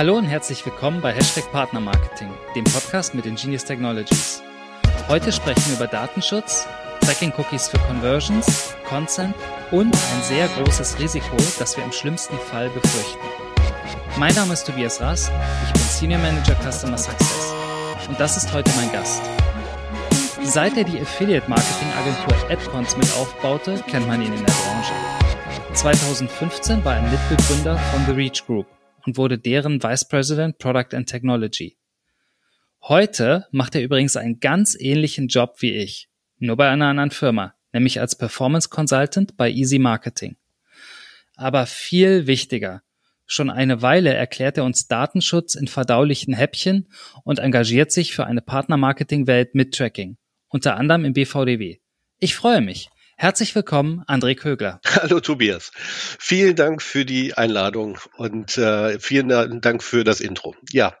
Hallo und herzlich willkommen bei Hashtag Partner Marketing, dem Podcast mit Ingenious Technologies. Heute sprechen wir über Datenschutz, Tracking Cookies für Conversions, Consent und ein sehr großes Risiko, das wir im schlimmsten Fall befürchten. Mein Name ist Tobias Rass, ich bin Senior Manager Customer Success und das ist heute mein Gast. Seit er die Affiliate Marketing Agentur AdCons mit aufbaute, kennt man ihn in der Branche. 2015 war er Mitbegründer von The Reach Group und wurde deren Vice President Product and Technology. Heute macht er übrigens einen ganz ähnlichen Job wie ich, nur bei einer anderen Firma, nämlich als Performance Consultant bei Easy Marketing. Aber viel wichtiger, schon eine Weile erklärt er uns Datenschutz in verdaulichen Häppchen und engagiert sich für eine Partnermarketing-Welt mit Tracking, unter anderem im BVDW. Ich freue mich. Herzlich willkommen, André Kögler. Hallo Tobias. Vielen Dank für die Einladung und äh, vielen Dank für das Intro. Ja,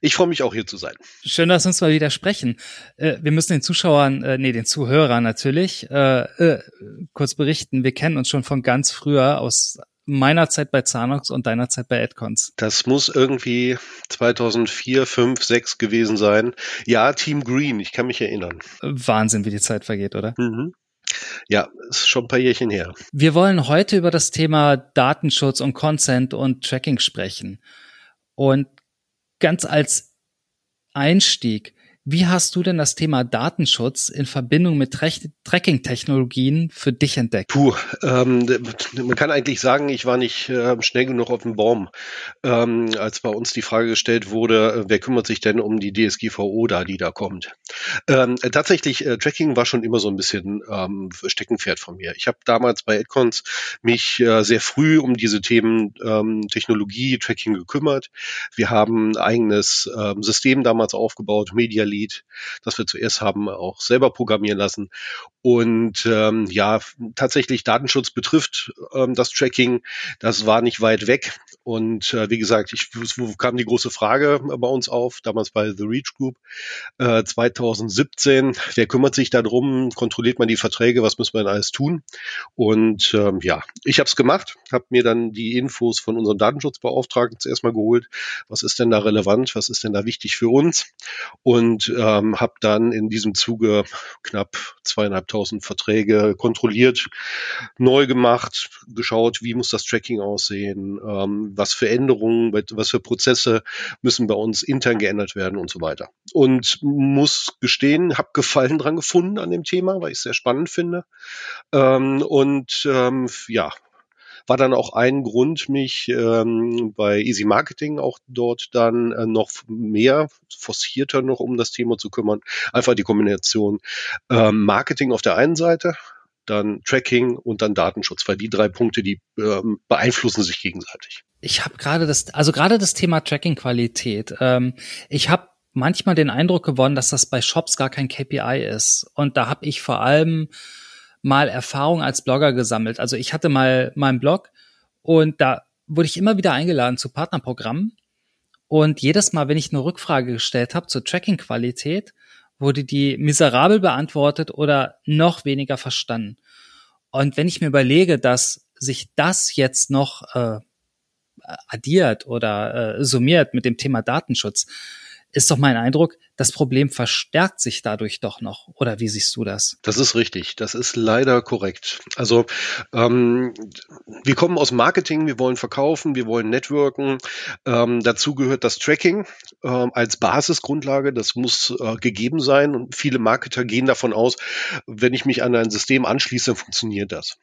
ich freue mich auch hier zu sein. Schön, dass wir uns mal wieder sprechen. Äh, wir müssen den Zuschauern, äh, nee, den Zuhörern natürlich, äh, äh, kurz berichten. Wir kennen uns schon von ganz früher aus meiner Zeit bei Zanox und deiner Zeit bei Adcons. Das muss irgendwie 2004, 5, 6 gewesen sein. Ja, Team Green, ich kann mich erinnern. Wahnsinn, wie die Zeit vergeht, oder? Mhm. Ja, ist schon ein paar Jährchen her. Wir wollen heute über das Thema Datenschutz und Consent und Tracking sprechen. Und ganz als Einstieg, wie hast du denn das Thema Datenschutz in Verbindung mit Tracking-Technologien für dich entdeckt? Puh, ähm, man kann eigentlich sagen, ich war nicht äh, schnell genug auf dem Baum, ähm, als bei uns die Frage gestellt wurde, äh, wer kümmert sich denn um die DSGVO da, die da kommt. Ähm, tatsächlich, äh, Tracking war schon immer so ein bisschen ähm, Steckenpferd von mir. Ich habe damals bei Adcons mich äh, sehr früh um diese Themen ähm, Technologie, Tracking gekümmert. Wir haben ein eigenes ähm, System damals aufgebaut, Media Lead, das wir zuerst haben auch selber programmieren lassen. Und ähm, ja, tatsächlich Datenschutz betrifft ähm, das Tracking, das war nicht weit weg. Und äh, wie gesagt, ich kam die große Frage bei uns auf, damals bei The Reach Group äh, 2017. Wer kümmert sich darum? Kontrolliert man die Verträge? Was muss man alles tun? Und ähm, ja, ich habe es gemacht, habe mir dann die Infos von unserem Datenschutzbeauftragten zuerst mal geholt. Was ist denn da relevant? Was ist denn da wichtig für uns? Und ähm, habe dann in diesem Zuge knapp zweieinhalbtausend Verträge kontrolliert, neu gemacht, geschaut, wie muss das Tracking aussehen, ähm, was für Änderungen, was für Prozesse müssen bei uns intern geändert werden und so weiter. Und muss gestehen, habe Gefallen dran gefunden an dem Thema, weil ich es sehr spannend finde. Ähm, und ähm, ja, war dann auch ein Grund, mich ähm, bei Easy Marketing auch dort dann äh, noch mehr forcierter noch um das Thema zu kümmern. Einfach die Kombination ähm, Marketing auf der einen Seite, dann Tracking und dann Datenschutz, weil die drei Punkte, die ähm, beeinflussen sich gegenseitig. Ich habe gerade das, also gerade das Thema Tracking-Qualität. Ähm, ich habe manchmal den Eindruck gewonnen, dass das bei Shops gar kein KPI ist. Und da habe ich vor allem mal Erfahrung als Blogger gesammelt. Also ich hatte mal meinen Blog und da wurde ich immer wieder eingeladen zu Partnerprogrammen. Und jedes Mal, wenn ich eine Rückfrage gestellt habe zur Tracking-Qualität, wurde die miserabel beantwortet oder noch weniger verstanden. Und wenn ich mir überlege, dass sich das jetzt noch äh, addiert oder äh, summiert mit dem Thema Datenschutz, ist doch mein Eindruck, das Problem verstärkt sich dadurch doch noch. Oder wie siehst du das? Das ist richtig. Das ist leider korrekt. Also ähm, wir kommen aus Marketing, wir wollen verkaufen, wir wollen networken. Ähm, dazu gehört das Tracking ähm, als Basisgrundlage. Das muss äh, gegeben sein. Und viele Marketer gehen davon aus, wenn ich mich an ein System anschließe, funktioniert das.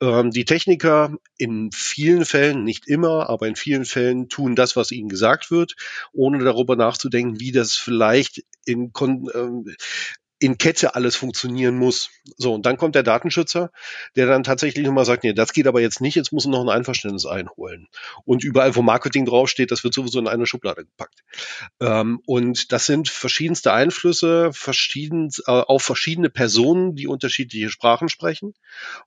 Ähm, die Techniker in vielen Fällen, nicht immer, aber in vielen Fällen tun das, was ihnen gesagt wird, ohne darüber nachzudenken, wie das vielleicht in, ähm, in Kette alles funktionieren muss. So, und dann kommt der Datenschützer, der dann tatsächlich nochmal sagt, nee, das geht aber jetzt nicht, jetzt muss er noch ein Einverständnis einholen. Und überall, wo Marketing draufsteht, das wird sowieso in eine Schublade gepackt. Ähm, und das sind verschiedenste Einflüsse, verschieden, äh, auf verschiedene Personen, die unterschiedliche Sprachen sprechen.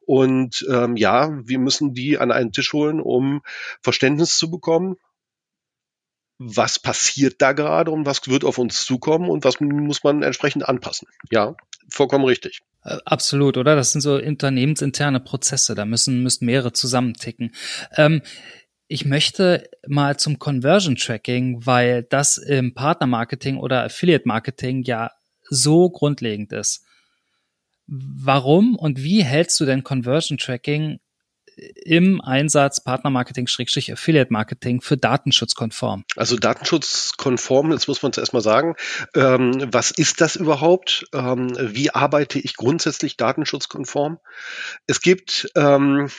Und ähm, ja, wir müssen die an einen Tisch holen, um Verständnis zu bekommen was passiert da gerade und was wird auf uns zukommen und was muss man entsprechend anpassen. Ja, vollkommen richtig. Äh, absolut, oder? Das sind so unternehmensinterne Prozesse, da müssen, müssen mehrere zusammenticken. Ähm, ich möchte mal zum Conversion Tracking, weil das im Partnermarketing oder Affiliate Marketing ja so grundlegend ist. Warum und wie hältst du denn Conversion Tracking im Einsatz Partnermarketing-Affiliate-Marketing für datenschutzkonform? Also datenschutzkonform, jetzt muss man zuerst mal sagen, ähm, was ist das überhaupt? Ähm, wie arbeite ich grundsätzlich datenschutzkonform? Es gibt ähm,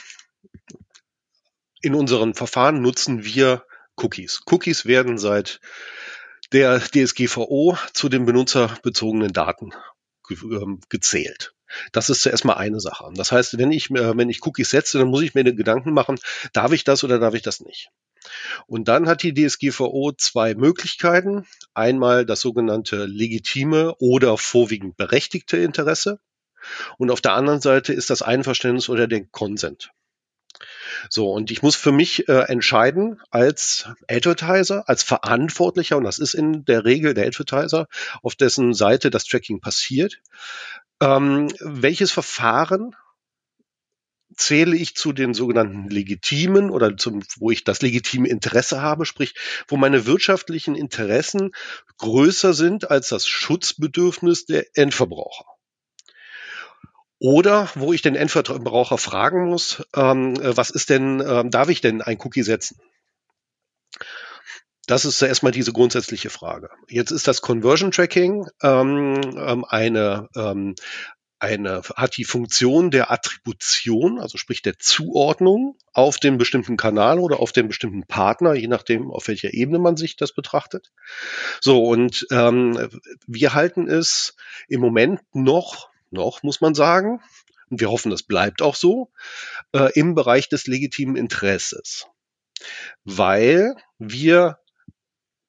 in unseren Verfahren nutzen wir Cookies. Cookies werden seit der DSGVO zu den benutzerbezogenen Daten ähm, gezählt. Das ist zuerst mal eine Sache. Das heißt, wenn ich, wenn ich Cookies setze, dann muss ich mir Gedanken machen, darf ich das oder darf ich das nicht? Und dann hat die DSGVO zwei Möglichkeiten. Einmal das sogenannte legitime oder vorwiegend berechtigte Interesse. Und auf der anderen Seite ist das Einverständnis oder der Consent. So, und ich muss für mich äh, entscheiden als Advertiser, als Verantwortlicher, und das ist in der Regel der Advertiser, auf dessen Seite das Tracking passiert, ähm, welches Verfahren zähle ich zu den sogenannten legitimen oder zum, wo ich das legitime Interesse habe, sprich, wo meine wirtschaftlichen Interessen größer sind als das Schutzbedürfnis der Endverbraucher. Oder wo ich den Endverbraucher fragen muss, ähm, was ist denn, ähm, darf ich denn ein Cookie setzen? Das ist erstmal diese grundsätzliche Frage. Jetzt ist das Conversion Tracking ähm, ähm, eine, ähm, eine, hat die Funktion der Attribution, also sprich der Zuordnung auf den bestimmten Kanal oder auf den bestimmten Partner, je nachdem, auf welcher Ebene man sich das betrachtet. So, und ähm, wir halten es im Moment noch, noch muss man sagen, und wir hoffen, das bleibt auch so, äh, im Bereich des legitimen Interesses. Weil wir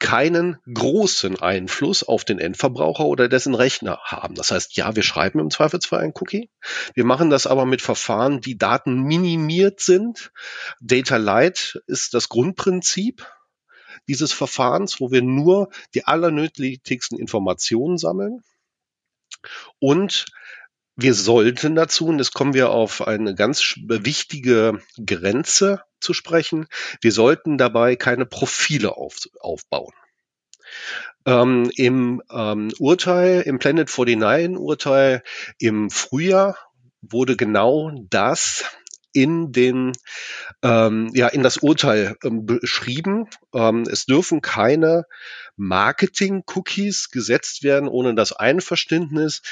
keinen großen Einfluss auf den Endverbraucher oder dessen Rechner haben. Das heißt, ja, wir schreiben im Zweifelsfall ein Cookie. Wir machen das aber mit Verfahren, die Daten minimiert sind. Data Light ist das Grundprinzip dieses Verfahrens, wo wir nur die allernötigsten Informationen sammeln. Und wir sollten dazu, und jetzt kommen wir auf eine ganz wichtige Grenze zu sprechen, wir sollten dabei keine Profile auf, aufbauen. Ähm, Im ähm, Urteil, im Planet 49 Urteil im Frühjahr wurde genau das in den ähm, ja in das Urteil ähm, beschrieben. Ähm, es dürfen keine Marketing-Cookies gesetzt werden ohne das Einverständnis,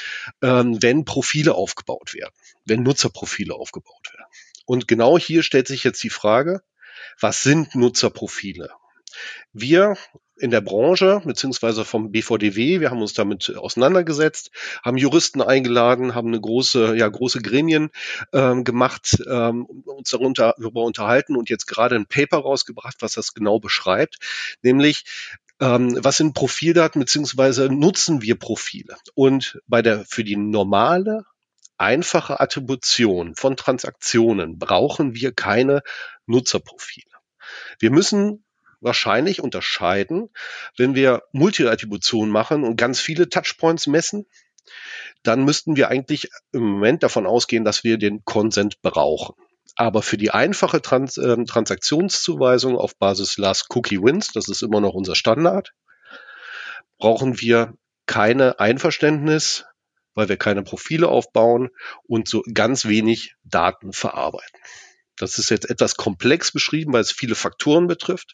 ähm, wenn Profile aufgebaut werden, wenn Nutzerprofile aufgebaut werden. Und genau hier stellt sich jetzt die Frage, was sind Nutzerprofile? Wir in der Branche, beziehungsweise vom BVDW, wir haben uns damit auseinandergesetzt, haben Juristen eingeladen, haben eine große, ja, große Gremien ähm, gemacht, ähm, uns darunter darüber unterhalten und jetzt gerade ein Paper rausgebracht, was das genau beschreibt, nämlich ähm, was sind Profildaten, beziehungsweise nutzen wir Profile? Und bei der, für die normale einfache Attribution von Transaktionen brauchen wir keine Nutzerprofile. Wir müssen wahrscheinlich unterscheiden, wenn wir Multi-Attribution machen und ganz viele Touchpoints messen, dann müssten wir eigentlich im Moment davon ausgehen, dass wir den Consent brauchen. Aber für die einfache Trans äh, Transaktionszuweisung auf Basis Last Cookie Wins, das ist immer noch unser Standard, brauchen wir keine Einverständnis, weil wir keine Profile aufbauen und so ganz wenig Daten verarbeiten. Das ist jetzt etwas komplex beschrieben, weil es viele Faktoren betrifft.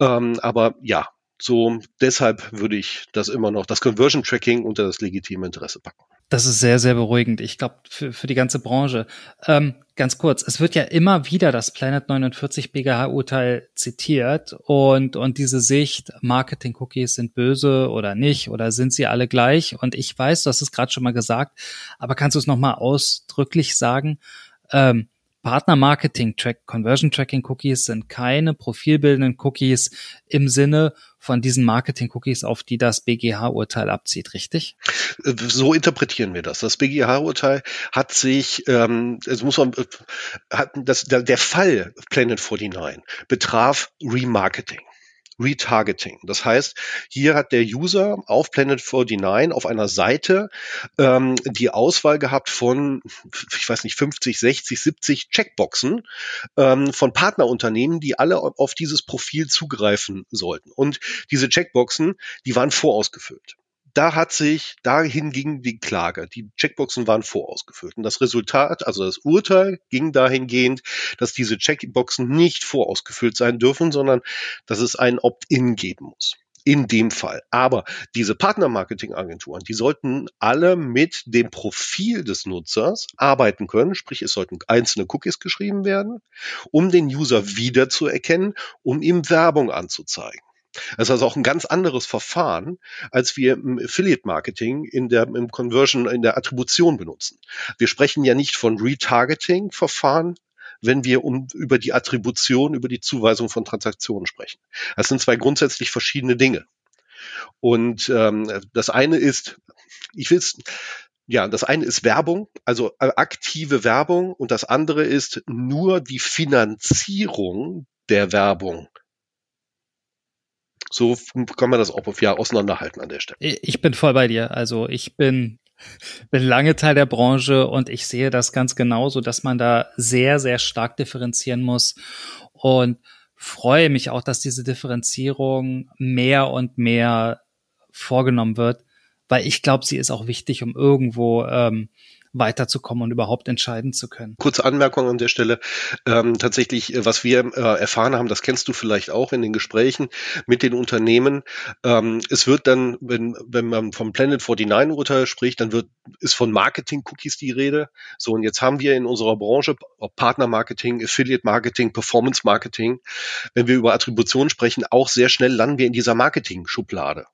Ähm, aber ja, so deshalb würde ich das immer noch, das Conversion Tracking unter das legitime Interesse packen. Das ist sehr, sehr beruhigend. Ich glaube, für, für die ganze Branche. Ähm, ganz kurz, es wird ja immer wieder das Planet 49 BGH-Urteil zitiert und, und diese Sicht, Marketing-Cookies sind böse oder nicht oder sind sie alle gleich? Und ich weiß, du hast es gerade schon mal gesagt, aber kannst du es nochmal ausdrücklich sagen? Ähm, Partner-Marketing-Track, Conversion-Tracking-Cookies sind keine profilbildenden Cookies im Sinne von diesen Marketing-Cookies, auf die das BGH-Urteil abzieht, richtig? So interpretieren wir das. Das BGH-Urteil hat sich, ähm, es muss man, hat das, der, der Fall Planet 49 betraf Remarketing. Retargeting. Das heißt, hier hat der User auf Planet 49 auf einer Seite ähm, die Auswahl gehabt von, ich weiß nicht, 50, 60, 70 Checkboxen ähm, von Partnerunternehmen, die alle auf dieses Profil zugreifen sollten. Und diese Checkboxen, die waren vorausgefüllt da hat sich, dahin ging die Klage. Die Checkboxen waren vorausgefüllt. Und das Resultat, also das Urteil ging dahingehend, dass diese Checkboxen nicht vorausgefüllt sein dürfen, sondern dass es ein Opt-in geben muss. In dem Fall. Aber diese Partnermarketing-Agenturen, die sollten alle mit dem Profil des Nutzers arbeiten können. Sprich, es sollten einzelne Cookies geschrieben werden, um den User wiederzuerkennen, um ihm Werbung anzuzeigen. Das ist also auch ein ganz anderes Verfahren, als wir im Affiliate-Marketing in der, im Conversion, in der Attribution benutzen. Wir sprechen ja nicht von Retargeting-Verfahren, wenn wir um, über die Attribution, über die Zuweisung von Transaktionen sprechen. Das sind zwei grundsätzlich verschiedene Dinge. Und ähm, das eine ist, ich will es, ja, das eine ist Werbung, also äh, aktive Werbung, und das andere ist nur die Finanzierung der Werbung so kann man das auch ja auseinanderhalten an der Stelle. Ich bin voll bei dir. Also ich bin bin lange Teil der Branche und ich sehe das ganz genauso, dass man da sehr, sehr stark differenzieren muss und freue mich auch, dass diese Differenzierung mehr und mehr vorgenommen wird, weil ich glaube, sie ist auch wichtig, um irgendwo ähm, weiterzukommen und überhaupt entscheiden zu können. Kurze Anmerkung an der Stelle. Ähm, tatsächlich, äh, was wir äh, erfahren haben, das kennst du vielleicht auch in den Gesprächen mit den Unternehmen. Ähm, es wird dann, wenn, wenn man vom Planet 49 Urteil spricht, dann wird, ist von Marketing-Cookies die Rede. So, und jetzt haben wir in unserer Branche Partner-Marketing, Affiliate-Marketing, Performance-Marketing. Wenn wir über Attribution sprechen, auch sehr schnell landen wir in dieser Marketing-Schublade.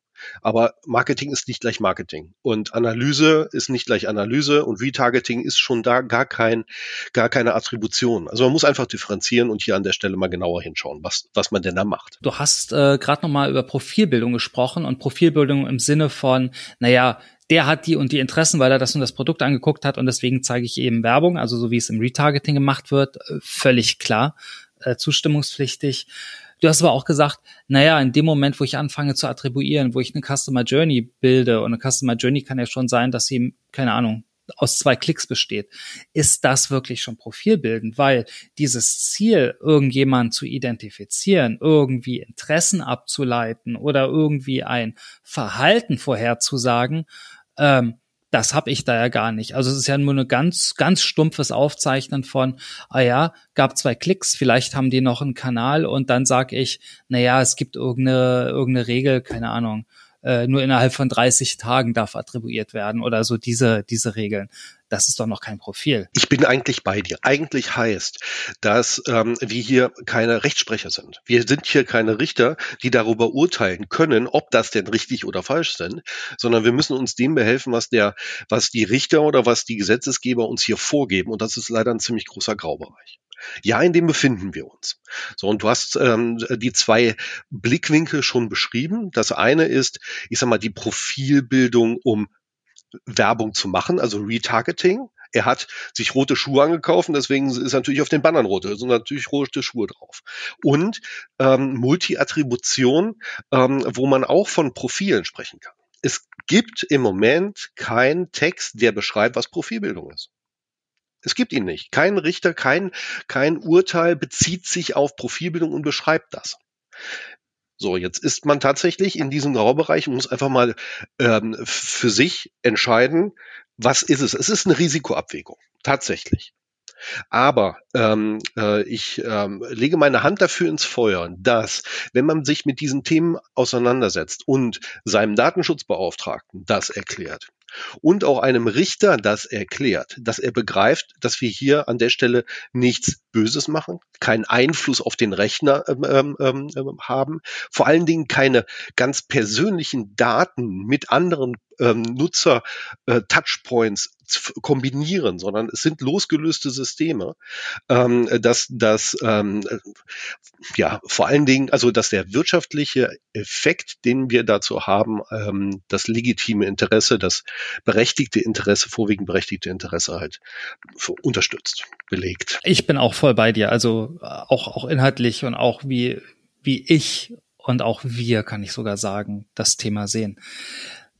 Aber Marketing ist nicht gleich Marketing und Analyse ist nicht gleich Analyse und Retargeting ist schon da gar kein, gar keine Attribution. Also man muss einfach differenzieren und hier an der Stelle mal genauer hinschauen, was, was man denn da macht. Du hast äh, gerade nochmal über Profilbildung gesprochen und Profilbildung im Sinne von, naja, der hat die und die Interessen, weil er das und das Produkt angeguckt hat und deswegen zeige ich eben Werbung, also so wie es im Retargeting gemacht wird, äh, völlig klar, äh, zustimmungspflichtig. Du hast aber auch gesagt, naja, in dem Moment, wo ich anfange zu attribuieren, wo ich eine Customer Journey bilde, und eine Customer Journey kann ja schon sein, dass sie, keine Ahnung, aus zwei Klicks besteht, ist das wirklich schon profilbildend, weil dieses Ziel, irgendjemanden zu identifizieren, irgendwie Interessen abzuleiten oder irgendwie ein Verhalten vorherzusagen, ähm, das habe ich da ja gar nicht. Also es ist ja nur eine ganz, ganz stumpfes Aufzeichnen von, ah ja, gab zwei Klicks, vielleicht haben die noch einen Kanal und dann sag ich, na ja, es gibt irgendeine, irgendeine Regel, keine Ahnung, äh, nur innerhalb von 30 Tagen darf attribuiert werden oder so diese, diese Regeln. Das ist doch noch kein Profil. Ich bin eigentlich bei dir. Eigentlich heißt, dass ähm, wir hier keine Rechtsprecher sind. Wir sind hier keine Richter, die darüber urteilen können, ob das denn richtig oder falsch sind, sondern wir müssen uns dem behelfen, was der, was die Richter oder was die Gesetzesgeber uns hier vorgeben. Und das ist leider ein ziemlich großer Graubereich. Ja, in dem befinden wir uns. So, und du hast ähm, die zwei Blickwinkel schon beschrieben. Das eine ist, ich sag mal, die Profilbildung, um Werbung zu machen, also Retargeting. Er hat sich rote Schuhe angekauft und deswegen ist natürlich auf den Bannern rote, sind natürlich rote Schuhe drauf. Und ähm, Multi-Attribution, ähm, wo man auch von Profilen sprechen kann. Es gibt im Moment keinen Text, der beschreibt, was Profilbildung ist. Es gibt ihn nicht. Kein Richter, kein, kein Urteil bezieht sich auf Profilbildung und beschreibt das. So, jetzt ist man tatsächlich in diesem Graubereich und muss einfach mal ähm, für sich entscheiden, was ist es? Es ist eine Risikoabwägung, tatsächlich. Aber ähm, äh, ich ähm, lege meine Hand dafür ins Feuer, dass wenn man sich mit diesen Themen auseinandersetzt und seinem Datenschutzbeauftragten das erklärt, und auch einem Richter das erklärt, dass er begreift, dass wir hier an der Stelle nichts Böses machen, keinen Einfluss auf den Rechner ähm, ähm, ähm, ähm haben, vor allen Dingen keine ganz persönlichen Daten mit anderen ähm, Nutzer-Touchpoints äh, kombinieren, sondern es sind losgelöste Systeme, ähm, dass das ähm, ja vor allen Dingen, also dass der wirtschaftliche Effekt, den wir dazu haben, ähm, das legitime Interesse, das berechtigte Interesse, vorwiegend berechtigte Interesse halt unterstützt, belegt. Ich bin auch voll bei dir, also auch auch inhaltlich und auch wie wie ich und auch wir, kann ich sogar sagen, das Thema sehen.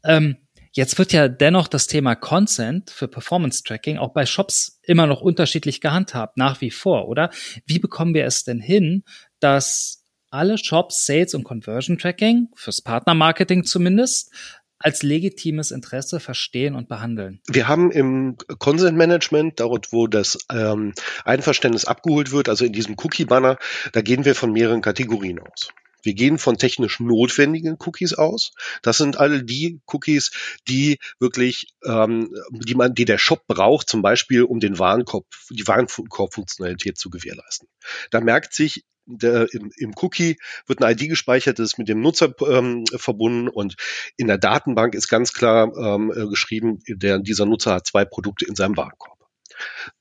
Ähm, jetzt wird ja dennoch das Thema Consent für Performance Tracking auch bei Shops immer noch unterschiedlich gehandhabt, nach wie vor, oder? Wie bekommen wir es denn hin, dass alle Shops Sales und Conversion Tracking, fürs Partnermarketing zumindest, als legitimes Interesse verstehen und behandeln? Wir haben im Consent Management, dort wo das ähm, Einverständnis abgeholt wird, also in diesem Cookie-Banner, da gehen wir von mehreren Kategorien aus. Wir gehen von technisch notwendigen Cookies aus. Das sind alle die Cookies, die wirklich, ähm, die man, die der Shop braucht, zum Beispiel um den Warenkorb, die Warenkorbfunktionalität zu gewährleisten. Da merkt sich der, im, im Cookie wird eine ID gespeichert, das ist mit dem Nutzer ähm, verbunden und in der Datenbank ist ganz klar ähm, äh, geschrieben, der, dieser Nutzer hat zwei Produkte in seinem Warenkorb.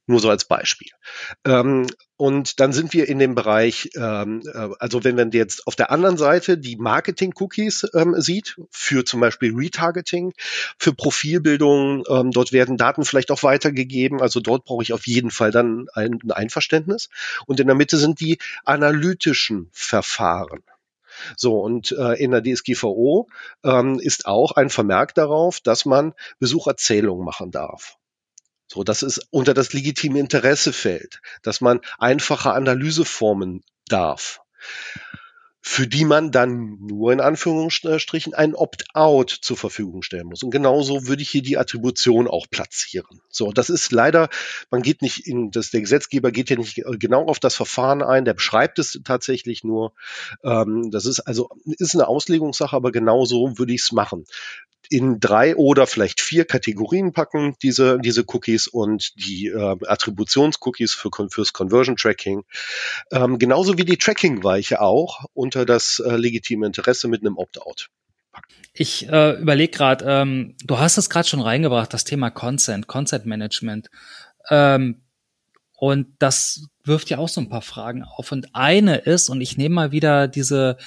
Nur so als Beispiel. Ähm, und dann sind wir in dem Bereich, ähm, äh, also wenn man jetzt auf der anderen Seite die Marketing-Cookies ähm, sieht, für zum Beispiel Retargeting, für Profilbildung, ähm, dort werden Daten vielleicht auch weitergegeben. Also dort brauche ich auf jeden Fall dann ein, ein Einverständnis. Und in der Mitte sind die analytischen Verfahren. So, und äh, in der DSGVO ähm, ist auch ein Vermerk darauf, dass man Besucherzählungen machen darf. So, dass es unter das legitime Interesse fällt, dass man einfache Analyseformen darf, für die man dann nur in Anführungsstrichen ein Opt-out zur Verfügung stellen muss. Und genauso würde ich hier die Attribution auch platzieren. So, das ist leider, man geht nicht in, das, der Gesetzgeber geht ja nicht genau auf das Verfahren ein, der beschreibt es tatsächlich nur. Ähm, das ist also, ist eine Auslegungssache, aber genauso würde ich es machen in drei oder vielleicht vier Kategorien packen, diese, diese Cookies und die äh, Attributions-Cookies für, fürs Conversion Tracking. Ähm, genauso wie die Tracking-Weiche auch unter das äh, legitime Interesse mit einem Opt-out. Ich äh, überlege gerade, ähm, du hast es gerade schon reingebracht, das Thema Consent, Consent Management. Ähm, und das wirft ja auch so ein paar Fragen auf. Und eine ist, und ich nehme mal wieder diese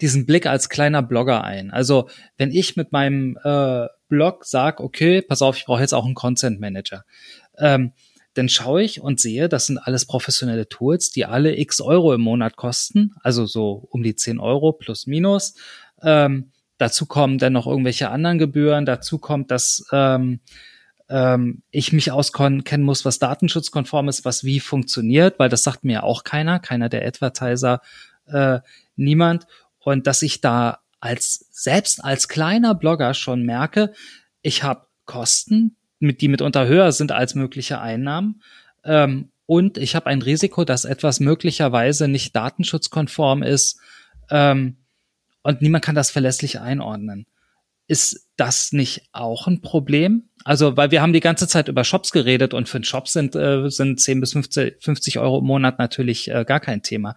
diesen Blick als kleiner Blogger ein. Also wenn ich mit meinem äh, Blog sag, okay, pass auf, ich brauche jetzt auch einen Content Manager, ähm, dann schaue ich und sehe, das sind alles professionelle Tools, die alle x Euro im Monat kosten, also so um die 10 Euro plus minus. Ähm, dazu kommen dann noch irgendwelche anderen Gebühren, dazu kommt, dass ähm, ähm, ich mich auskennen muss, was datenschutzkonform ist, was wie funktioniert, weil das sagt mir auch keiner, keiner der Advertiser, äh, niemand und dass ich da als selbst als kleiner Blogger schon merke, ich habe Kosten, mit, die mitunter höher sind als mögliche Einnahmen. Ähm, und ich habe ein Risiko, dass etwas möglicherweise nicht datenschutzkonform ist ähm, und niemand kann das verlässlich einordnen. Ist das nicht auch ein Problem? Also, weil wir haben die ganze Zeit über Shops geredet und für einen Shop sind, äh, sind 10 bis 50, 50 Euro im Monat natürlich äh, gar kein Thema.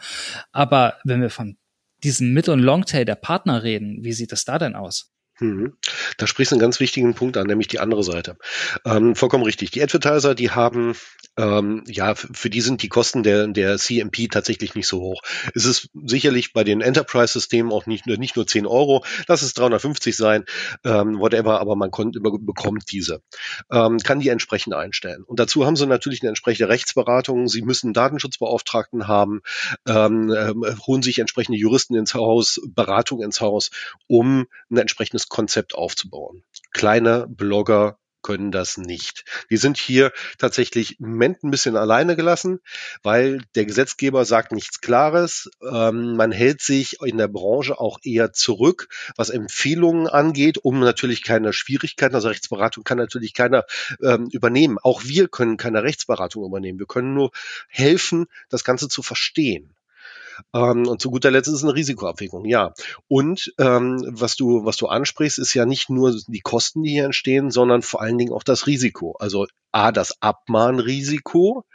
Aber wenn wir von diesem Mid- und Longtail der Partner reden. Wie sieht es da denn aus? Mhm. Da sprichst du einen ganz wichtigen Punkt an, nämlich die andere Seite. Ähm, vollkommen richtig. Die Advertiser, die haben, ähm, ja, für die sind die Kosten der, der CMP tatsächlich nicht so hoch. Es ist sicherlich bei den Enterprise-Systemen auch nicht, nicht nur 10 Euro, lass es 350 sein, ähm, whatever, aber man kommt, bekommt diese. Ähm, kann die entsprechend einstellen. Und dazu haben sie natürlich eine entsprechende Rechtsberatung. Sie müssen Datenschutzbeauftragten haben, ähm, äh, holen sich entsprechende Juristen ins Haus, Beratung ins Haus, um ein entsprechendes Konzept aufzubauen. Kleine Blogger können das nicht. Die sind hier tatsächlich im Moment ein bisschen alleine gelassen, weil der Gesetzgeber sagt nichts Klares. Ähm, man hält sich in der Branche auch eher zurück, was Empfehlungen angeht, um natürlich keine Schwierigkeiten, also Rechtsberatung kann natürlich keiner ähm, übernehmen. Auch wir können keine Rechtsberatung übernehmen. Wir können nur helfen, das Ganze zu verstehen. Ähm, und zu guter Letzt ist es eine Risikoabwägung, ja. Und ähm, was du, was du ansprichst, ist ja nicht nur die Kosten, die hier entstehen, sondern vor allen Dingen auch das Risiko. Also A, das Abmahnrisiko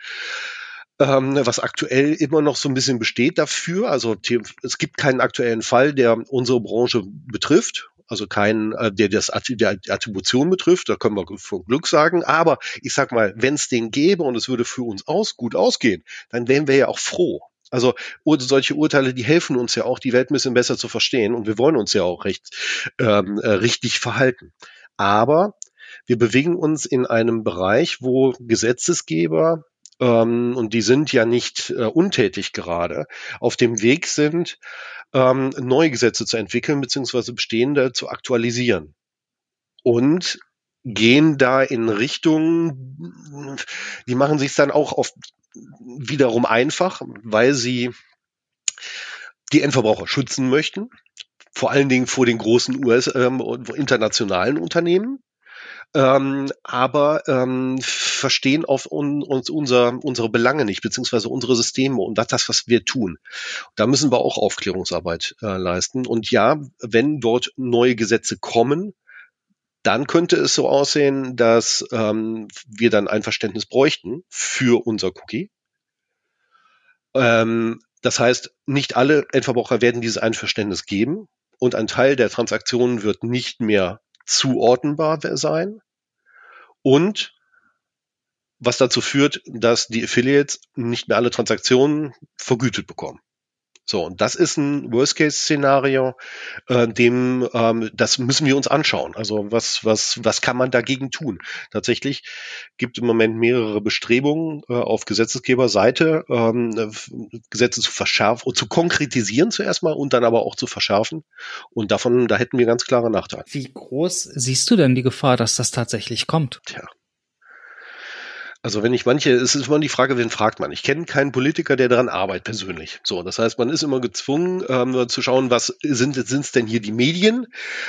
ähm, was aktuell immer noch so ein bisschen besteht dafür. Also es gibt keinen aktuellen Fall, der unsere Branche betrifft. Also keinen, äh, der das der Attribution betrifft, da können wir von Glück sagen. Aber ich sag mal, wenn es den gäbe und es würde für uns aus gut ausgehen, dann wären wir ja auch froh. Also solche Urteile, die helfen uns ja auch, die Welt ein bisschen besser zu verstehen und wir wollen uns ja auch recht ähm, äh, richtig verhalten. Aber wir bewegen uns in einem Bereich, wo Gesetzesgeber ähm, und die sind ja nicht äh, untätig gerade, auf dem Weg sind, ähm, neue Gesetze zu entwickeln beziehungsweise bestehende zu aktualisieren. Und gehen da in Richtungen, die machen sich dann auch oft wiederum einfach, weil sie die Endverbraucher schützen möchten, vor allen Dingen vor den großen US ähm, internationalen Unternehmen. Ähm, aber ähm, verstehen auf un, uns unser, unsere Belange nicht, beziehungsweise unsere Systeme und das, das was wir tun. Da müssen wir auch Aufklärungsarbeit äh, leisten. Und ja, wenn dort neue Gesetze kommen, dann könnte es so aussehen, dass ähm, wir dann ein Verständnis bräuchten für unser Cookie. Ähm, das heißt, nicht alle Endverbraucher werden dieses Einverständnis geben und ein Teil der Transaktionen wird nicht mehr zuordnenbar sein. Und was dazu führt, dass die Affiliates nicht mehr alle Transaktionen vergütet bekommen. So, und das ist ein Worst-Case-Szenario, äh, dem ähm, das müssen wir uns anschauen. Also was was was kann man dagegen tun? Tatsächlich gibt im Moment mehrere Bestrebungen äh, auf Gesetzesgeberseite, ähm, Gesetze zu verschärfen und zu konkretisieren zuerst mal und dann aber auch zu verschärfen. Und davon da hätten wir ganz klare Nachteile. Wie groß siehst du denn die Gefahr, dass das tatsächlich kommt? Tja, also wenn ich manche, es ist immer die Frage, wen fragt man? Ich kenne keinen Politiker, der daran arbeitet persönlich. So, das heißt, man ist immer gezwungen ähm, zu schauen, was sind es denn hier die Medien?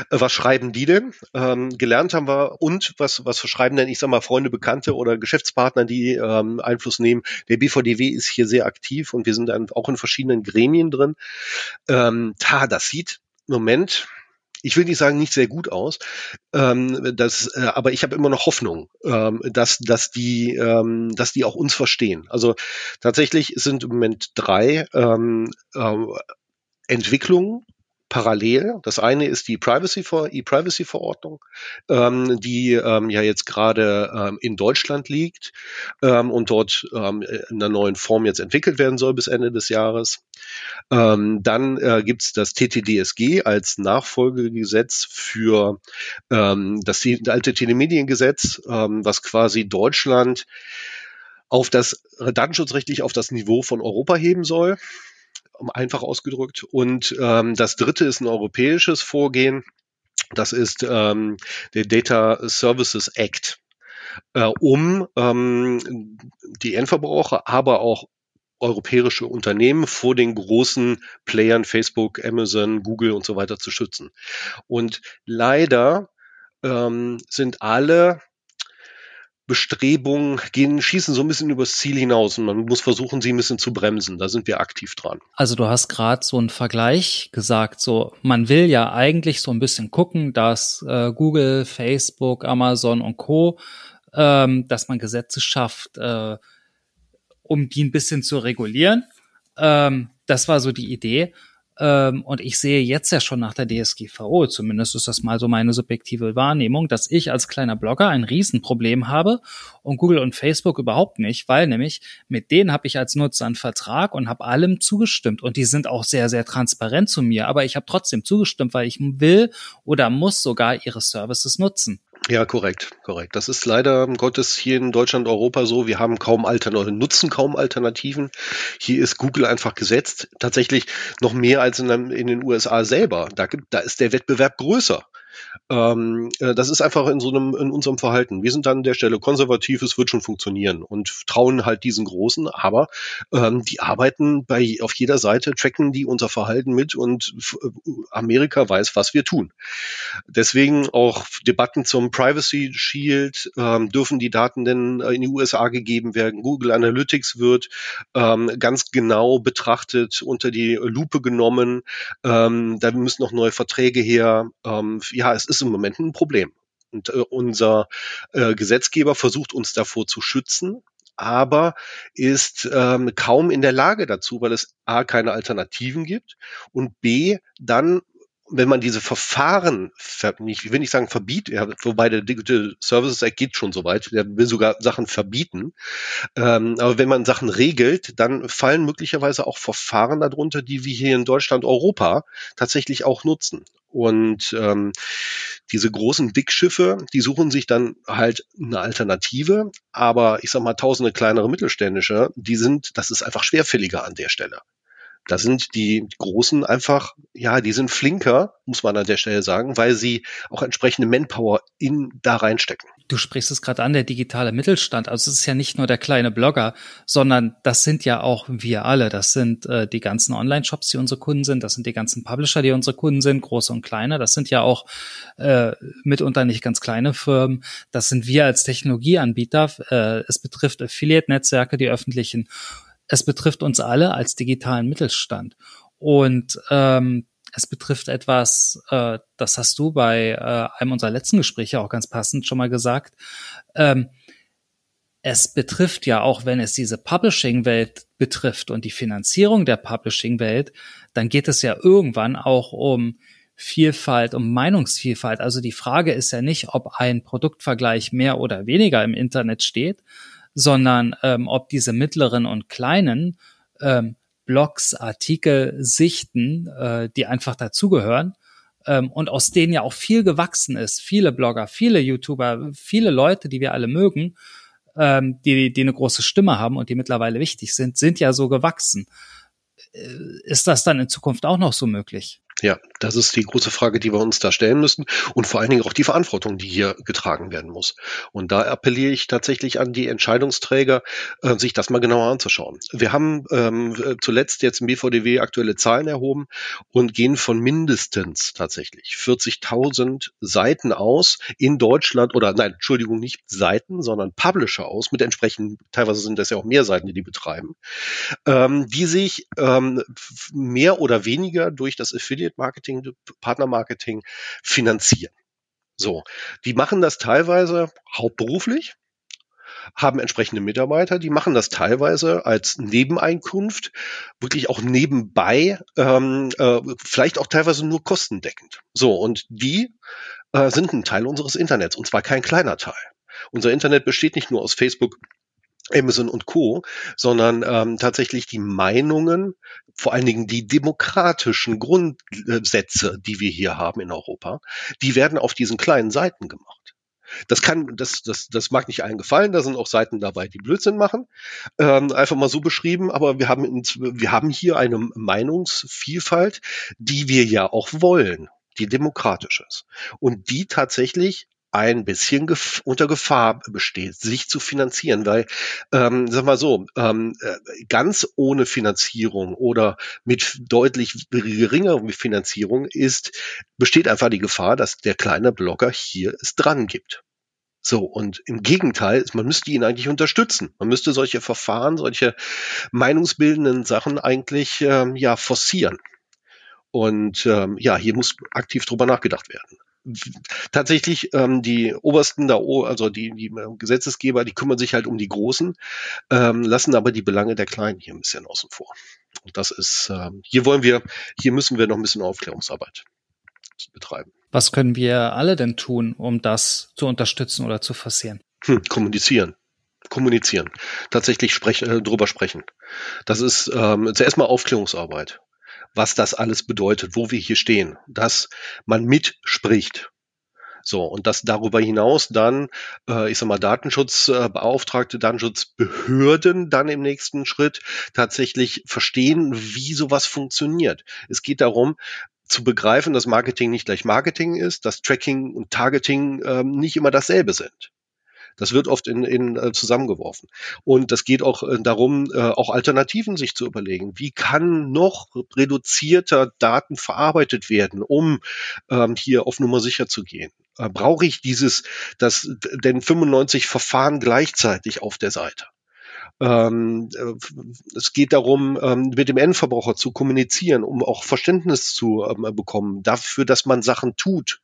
Äh, was schreiben die denn? Ähm, gelernt haben wir und was was schreiben denn, ich sag mal Freunde, Bekannte oder Geschäftspartner, die ähm, Einfluss nehmen. Der BVDW ist hier sehr aktiv und wir sind dann auch in verschiedenen Gremien drin. Ähm, ta, das sieht Moment ich will nicht sagen, nicht sehr gut aus. Ähm, das, äh, aber ich habe immer noch Hoffnung, ähm, dass, dass, die, ähm, dass die auch uns verstehen. Also tatsächlich sind im Moment drei ähm, äh, Entwicklungen parallel. Das eine ist die Privacy E-Privacy-Verordnung, ähm, die ähm, ja jetzt gerade ähm, in Deutschland liegt ähm, und dort ähm, in einer neuen Form jetzt entwickelt werden soll bis Ende des Jahres. Ähm, dann äh, gibt es das TTDSG als Nachfolgegesetz für das alte Telemediengesetz, was quasi Deutschland auf das datenschutzrechtlich auf das Niveau von Europa heben soll einfach ausgedrückt. Und ähm, das dritte ist ein europäisches Vorgehen. Das ist ähm, der Data Services Act, äh, um ähm, die Endverbraucher, aber auch europäische Unternehmen vor den großen Playern Facebook, Amazon, Google und so weiter zu schützen. Und leider ähm, sind alle Bestrebungen gehen, schießen so ein bisschen übers Ziel hinaus und man muss versuchen, sie ein bisschen zu bremsen. Da sind wir aktiv dran. Also du hast gerade so einen Vergleich gesagt, so man will ja eigentlich so ein bisschen gucken, dass äh, Google, Facebook, Amazon und Co. Ähm, dass man Gesetze schafft, äh, um die ein bisschen zu regulieren. Ähm, das war so die Idee. Ähm, und ich sehe jetzt ja schon nach der DSGVO, zumindest ist das mal so meine subjektive Wahrnehmung, dass ich als kleiner Blogger ein Riesenproblem habe und Google und Facebook überhaupt nicht, weil nämlich mit denen habe ich als Nutzer einen Vertrag und habe allem zugestimmt und die sind auch sehr, sehr transparent zu mir, aber ich habe trotzdem zugestimmt, weil ich will oder muss sogar ihre Services nutzen. Ja, korrekt, korrekt. Das ist leider Gottes hier in Deutschland, Europa so. Wir haben kaum Alternativen, nutzen kaum Alternativen. Hier ist Google einfach gesetzt. Tatsächlich noch mehr als in, in den USA selber. Da, gibt, da ist der Wettbewerb größer. Ähm, äh, das ist einfach in so einem, in unserem Verhalten. Wir sind dann an der Stelle konservativ, es wird schon funktionieren und trauen halt diesen Großen, aber ähm, die arbeiten bei, auf jeder Seite, tracken die unser Verhalten mit und äh, Amerika weiß, was wir tun. Deswegen auch Debatten zum Privacy Shield, ähm, dürfen die Daten denn in die USA gegeben werden? Google Analytics wird ähm, ganz genau betrachtet, unter die Lupe genommen. Ähm, da müssen noch neue Verträge her. Ähm, ja, ja, es ist im Moment ein Problem. Und äh, unser äh, Gesetzgeber versucht uns davor zu schützen, aber ist ähm, kaum in der Lage dazu, weil es A keine Alternativen gibt und B dann wenn man diese Verfahren, ich will nicht sagen verbieten, ja, wobei der Digital Services Act geht schon so weit, der will sogar Sachen verbieten, ähm, aber wenn man Sachen regelt, dann fallen möglicherweise auch Verfahren darunter, die wir hier in Deutschland, Europa tatsächlich auch nutzen. Und ähm, diese großen Dickschiffe, die suchen sich dann halt eine Alternative, aber ich sag mal, tausende kleinere mittelständische, die sind, das ist einfach schwerfälliger an der Stelle. Da sind die Großen einfach, ja, die sind flinker, muss man an der Stelle sagen, weil sie auch entsprechende Manpower in da reinstecken. Du sprichst es gerade an, der digitale Mittelstand. Also es ist ja nicht nur der kleine Blogger, sondern das sind ja auch wir alle. Das sind äh, die ganzen Online-Shops, die unsere Kunden sind. Das sind die ganzen Publisher, die unsere Kunden sind, große und kleine. Das sind ja auch äh, mitunter nicht ganz kleine Firmen. Das sind wir als Technologieanbieter. Äh, es betrifft Affiliate-Netzwerke, die öffentlichen es betrifft uns alle als digitalen Mittelstand. Und ähm, es betrifft etwas, äh, das hast du bei äh, einem unserer letzten Gespräche auch ganz passend schon mal gesagt. Ähm, es betrifft ja auch, wenn es diese Publishing-Welt betrifft und die Finanzierung der Publishing-Welt, dann geht es ja irgendwann auch um Vielfalt, um Meinungsvielfalt. Also die Frage ist ja nicht, ob ein Produktvergleich mehr oder weniger im Internet steht, sondern ähm, ob diese mittleren und kleinen ähm, Blogs, Artikel, Sichten, äh, die einfach dazugehören ähm, und aus denen ja auch viel gewachsen ist. Viele Blogger, viele YouTuber, viele Leute, die wir alle mögen, ähm, die, die eine große Stimme haben und die mittlerweile wichtig sind, sind ja so gewachsen. Äh, ist das dann in Zukunft auch noch so möglich? Ja, das ist die große Frage, die wir uns da stellen müssen und vor allen Dingen auch die Verantwortung, die hier getragen werden muss. Und da appelliere ich tatsächlich an die Entscheidungsträger, äh, sich das mal genauer anzuschauen. Wir haben ähm, zuletzt jetzt im BVDW aktuelle Zahlen erhoben und gehen von mindestens tatsächlich 40.000 Seiten aus in Deutschland oder nein, Entschuldigung, nicht Seiten, sondern Publisher aus mit entsprechend, teilweise sind das ja auch mehr Seiten, die die betreiben, ähm, die sich ähm, mehr oder weniger durch das Affiliate Affiliate Marketing, Partner Marketing finanzieren. So, die machen das teilweise hauptberuflich, haben entsprechende Mitarbeiter, die machen das teilweise als Nebeneinkunft, wirklich auch nebenbei, ähm, äh, vielleicht auch teilweise nur kostendeckend. So, und die äh, sind ein Teil unseres Internets und zwar kein kleiner Teil. Unser Internet besteht nicht nur aus Facebook, Amazon und Co., sondern ähm, tatsächlich die Meinungen, vor allen Dingen die demokratischen Grundsätze, die wir hier haben in Europa, die werden auf diesen kleinen Seiten gemacht. Das kann, das, das, das mag nicht allen gefallen. Da sind auch Seiten dabei, die Blödsinn machen. Ähm, einfach mal so beschrieben. Aber wir haben, wir haben hier eine Meinungsvielfalt, die wir ja auch wollen, die demokratisch ist und die tatsächlich ein bisschen gef unter Gefahr besteht, sich zu finanzieren, weil, ähm, sag mal so, ähm, äh, ganz ohne Finanzierung oder mit deutlich geringerer Finanzierung ist, besteht einfach die Gefahr, dass der kleine Blogger hier es dran gibt. So, und im Gegenteil, man müsste ihn eigentlich unterstützen. Man müsste solche Verfahren, solche meinungsbildenden Sachen eigentlich ähm, ja forcieren. Und ähm, ja, hier muss aktiv drüber nachgedacht werden tatsächlich ähm, die obersten da, also die, die Gesetzesgeber, die kümmern sich halt um die Großen, ähm, lassen aber die Belange der Kleinen hier ein bisschen außen vor. Und das ist, ähm, hier wollen wir, hier müssen wir noch ein bisschen Aufklärungsarbeit betreiben. Was können wir alle denn tun, um das zu unterstützen oder zu forcieren? Hm, kommunizieren kommunizieren, tatsächlich sprech, äh, drüber sprechen. Das ist ähm, zuerst mal Aufklärungsarbeit was das alles bedeutet, wo wir hier stehen, dass man mitspricht. So, und dass darüber hinaus dann, äh, ich sag mal, Datenschutzbeauftragte, Datenschutzbehörden dann im nächsten Schritt tatsächlich verstehen, wie sowas funktioniert. Es geht darum, zu begreifen, dass Marketing nicht gleich Marketing ist, dass Tracking und Targeting ähm, nicht immer dasselbe sind. Das wird oft in, in äh, zusammengeworfen. Und das geht auch äh, darum, äh, auch Alternativen sich zu überlegen. Wie kann noch reduzierter Daten verarbeitet werden, um ähm, hier auf Nummer sicher zu gehen? Äh, brauche ich dieses, das, denn 95 Verfahren gleichzeitig auf der Seite? Ähm, äh, es geht darum, ähm, mit dem Endverbraucher zu kommunizieren, um auch Verständnis zu ähm, bekommen dafür, dass man Sachen tut.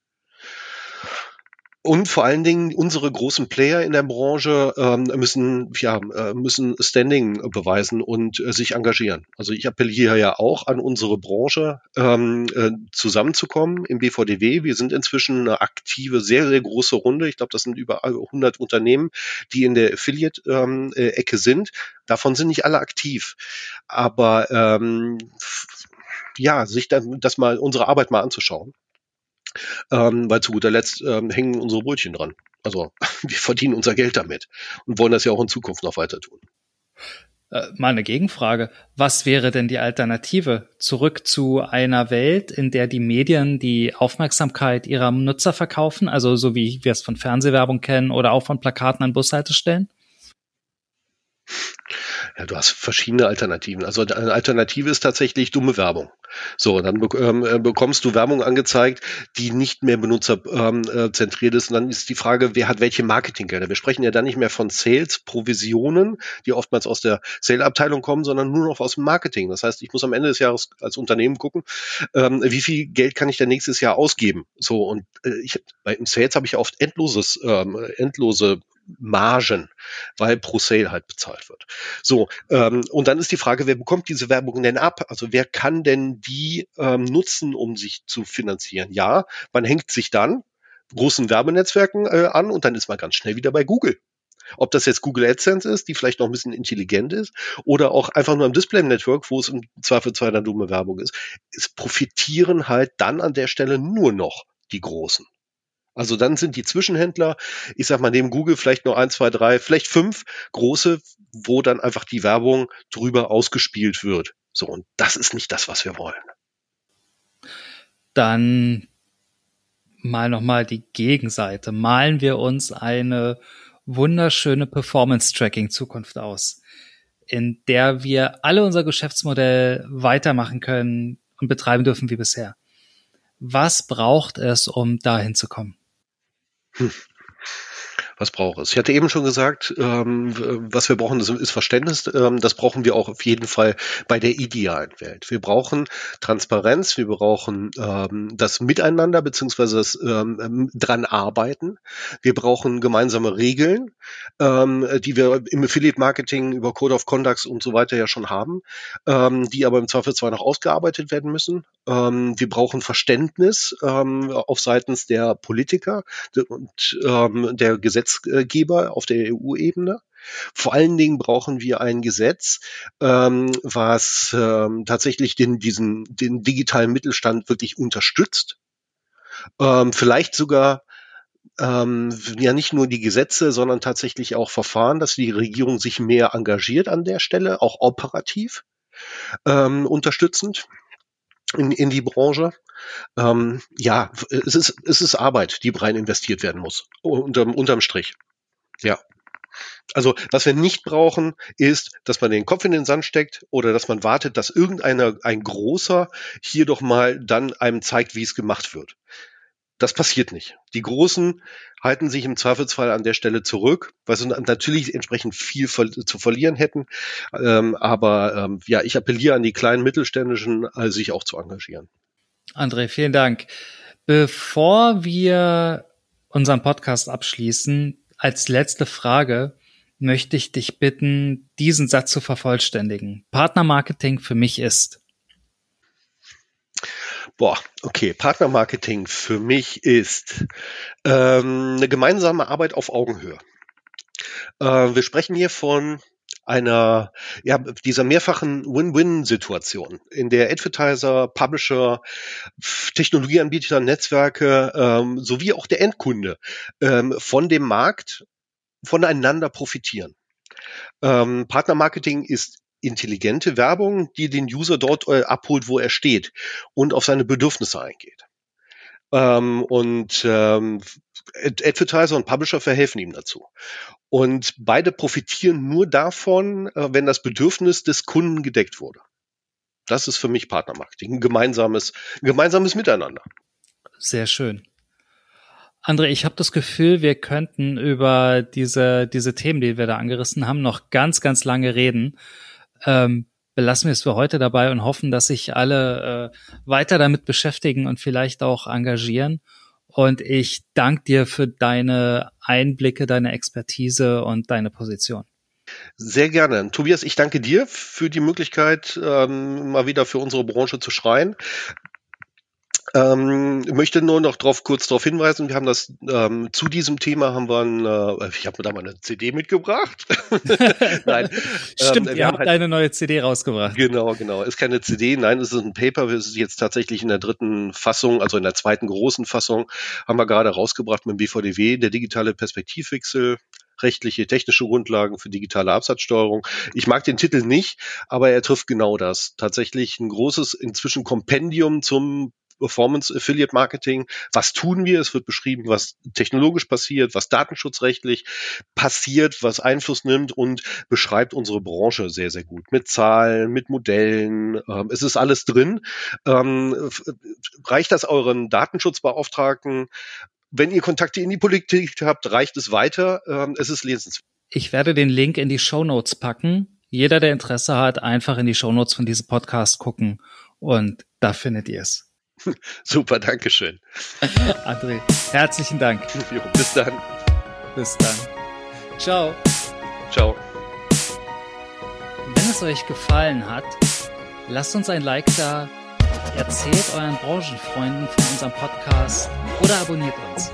Und vor allen Dingen unsere großen Player in der Branche ähm, müssen ja äh, müssen Standing beweisen und äh, sich engagieren. Also ich appelliere ja auch an unsere Branche ähm, äh, zusammenzukommen im BVDW. Wir sind inzwischen eine aktive, sehr sehr große Runde. Ich glaube, das sind über 100 Unternehmen, die in der Affiliate-Ecke ähm, sind. Davon sind nicht alle aktiv, aber ähm, ja, sich dann das mal unsere Arbeit mal anzuschauen ähm, weil zu guter Letzt ähm, hängen unsere Brötchen dran. Also wir verdienen unser Geld damit und wollen das ja auch in Zukunft noch weiter tun. Äh, mal eine Gegenfrage. Was wäre denn die Alternative? Zurück zu einer Welt, in der die Medien die Aufmerksamkeit ihrer Nutzer verkaufen, also so wie wir es von Fernsehwerbung kennen oder auch von Plakaten an Bushaltestellen? Ja, du hast verschiedene Alternativen. Also eine Alternative ist tatsächlich dumme Werbung. So, dann ähm, äh, bekommst du Werbung angezeigt, die nicht mehr benutzerzentriert ähm, äh, ist. Und dann ist die Frage, wer hat welche Marketinggelder? Wir sprechen ja dann nicht mehr von Sales, Provisionen, die oftmals aus der Sale-Abteilung kommen, sondern nur noch aus dem Marketing. Das heißt, ich muss am Ende des Jahres als Unternehmen gucken, ähm, wie viel Geld kann ich denn nächstes Jahr ausgeben? So, und äh, ich, bei im Sales habe ich oft endloses, ähm, endlose Margen, weil pro Sale halt bezahlt wird. So, ähm, und dann ist die Frage, wer bekommt diese Werbung denn ab? Also wer kann denn die ähm, nutzen, um sich zu finanzieren? Ja, man hängt sich dann großen Werbenetzwerken äh, an und dann ist man ganz schnell wieder bei Google. Ob das jetzt Google AdSense ist, die vielleicht noch ein bisschen intelligent ist, oder auch einfach nur im Display-Network, wo es im Zweifelsfall eine dumme Werbung ist. Es profitieren halt dann an der Stelle nur noch die Großen. Also dann sind die Zwischenhändler, ich sag mal neben Google vielleicht nur ein, zwei, drei, vielleicht fünf große, wo dann einfach die Werbung drüber ausgespielt wird. So, und das ist nicht das, was wir wollen. Dann mal nochmal die Gegenseite. Malen wir uns eine wunderschöne Performance-Tracking-Zukunft aus, in der wir alle unser Geschäftsmodell weitermachen können und betreiben dürfen wie bisher. Was braucht es, um dahin zu kommen? Hmm. Was braucht es? Ich hatte eben schon gesagt, ähm, was wir brauchen, ist Verständnis. Ähm, das brauchen wir auch auf jeden Fall bei der idealen Welt. Wir brauchen Transparenz, wir brauchen ähm, das Miteinander beziehungsweise das ähm, dran arbeiten. Wir brauchen gemeinsame Regeln, ähm, die wir im Affiliate Marketing über Code of Conducts und so weiter ja schon haben, ähm, die aber im Zweifelsfall noch ausgearbeitet werden müssen. Ähm, wir brauchen Verständnis ähm, auf seitens der Politiker und ähm, der Gesetzgeber auf der EU-Ebene. Vor allen Dingen brauchen wir ein Gesetz, ähm, was ähm, tatsächlich den, diesen, den digitalen Mittelstand wirklich unterstützt. Ähm, vielleicht sogar ähm, ja nicht nur die Gesetze, sondern tatsächlich auch Verfahren, dass die Regierung sich mehr engagiert an der Stelle, auch operativ ähm, unterstützend in, in die Branche. Ähm, ja, es ist, es ist Arbeit, die rein investiert werden muss, unterm, unterm Strich. Ja. Also, was wir nicht brauchen, ist, dass man den Kopf in den Sand steckt oder dass man wartet, dass irgendeiner, ein großer hier doch mal dann einem zeigt, wie es gemacht wird. Das passiert nicht. Die Großen halten sich im Zweifelsfall an der Stelle zurück, weil sie natürlich entsprechend viel zu verlieren hätten. Ähm, aber ähm, ja, ich appelliere an die kleinen Mittelständischen, also sich auch zu engagieren. André, vielen Dank. Bevor wir unseren Podcast abschließen, als letzte Frage möchte ich dich bitten, diesen Satz zu vervollständigen. Partnermarketing für mich ist. Boah, okay. Partnermarketing für mich ist ähm, eine gemeinsame Arbeit auf Augenhöhe. Äh, wir sprechen hier von einer, ja, dieser mehrfachen Win-Win-Situation, in der Advertiser, Publisher, Technologieanbieter, Netzwerke ähm, sowie auch der Endkunde ähm, von dem Markt voneinander profitieren. Ähm, Partnermarketing ist intelligente Werbung, die den User dort äh, abholt, wo er steht und auf seine Bedürfnisse eingeht. Ähm, und ähm, Advertiser und Publisher verhelfen ihm dazu. Und beide profitieren nur davon, äh, wenn das Bedürfnis des Kunden gedeckt wurde. Das ist für mich Partnermarketing, ein gemeinsames, ein gemeinsames Miteinander. Sehr schön. André, ich habe das Gefühl, wir könnten über diese, diese Themen, die wir da angerissen haben, noch ganz, ganz lange reden ähm, belassen wir es für heute dabei und hoffen, dass sich alle äh, weiter damit beschäftigen und vielleicht auch engagieren. Und ich danke dir für deine Einblicke, deine Expertise und deine Position. Sehr gerne. Tobias, ich danke dir für die Möglichkeit, ähm, mal wieder für unsere Branche zu schreien. Ähm, möchte nur noch drauf, kurz darauf hinweisen, wir haben das ähm, zu diesem Thema haben wir ein, äh, ich habe mir da mal eine CD mitgebracht. nein. Stimmt, ähm, ihr habt halt, eine neue CD rausgebracht. Genau, genau. Ist keine CD, nein, es ist ein Paper, wir sind jetzt tatsächlich in der dritten Fassung, also in der zweiten großen Fassung, haben wir gerade rausgebracht mit dem BVDW, der digitale Perspektivwechsel rechtliche, technische Grundlagen für digitale Absatzsteuerung. Ich mag den Titel nicht, aber er trifft genau das. Tatsächlich ein großes inzwischen Kompendium zum Performance Affiliate Marketing. Was tun wir? Es wird beschrieben, was technologisch passiert, was datenschutzrechtlich passiert, was Einfluss nimmt und beschreibt unsere Branche sehr, sehr gut. Mit Zahlen, mit Modellen. Ähm, es ist alles drin. Ähm, reicht das euren Datenschutzbeauftragten? Wenn ihr Kontakte in die Politik habt, reicht es weiter. Ähm, es ist lesenswert. Ich werde den Link in die Show Notes packen. Jeder, der Interesse hat, einfach in die Show Notes von diesem Podcast gucken und da findet ihr es. Super, Dankeschön. André, herzlichen Dank. Bis dann. Bis dann. Ciao. Ciao. Wenn es euch gefallen hat, lasst uns ein Like da, erzählt euren Branchenfreunden von unserem Podcast oder abonniert uns.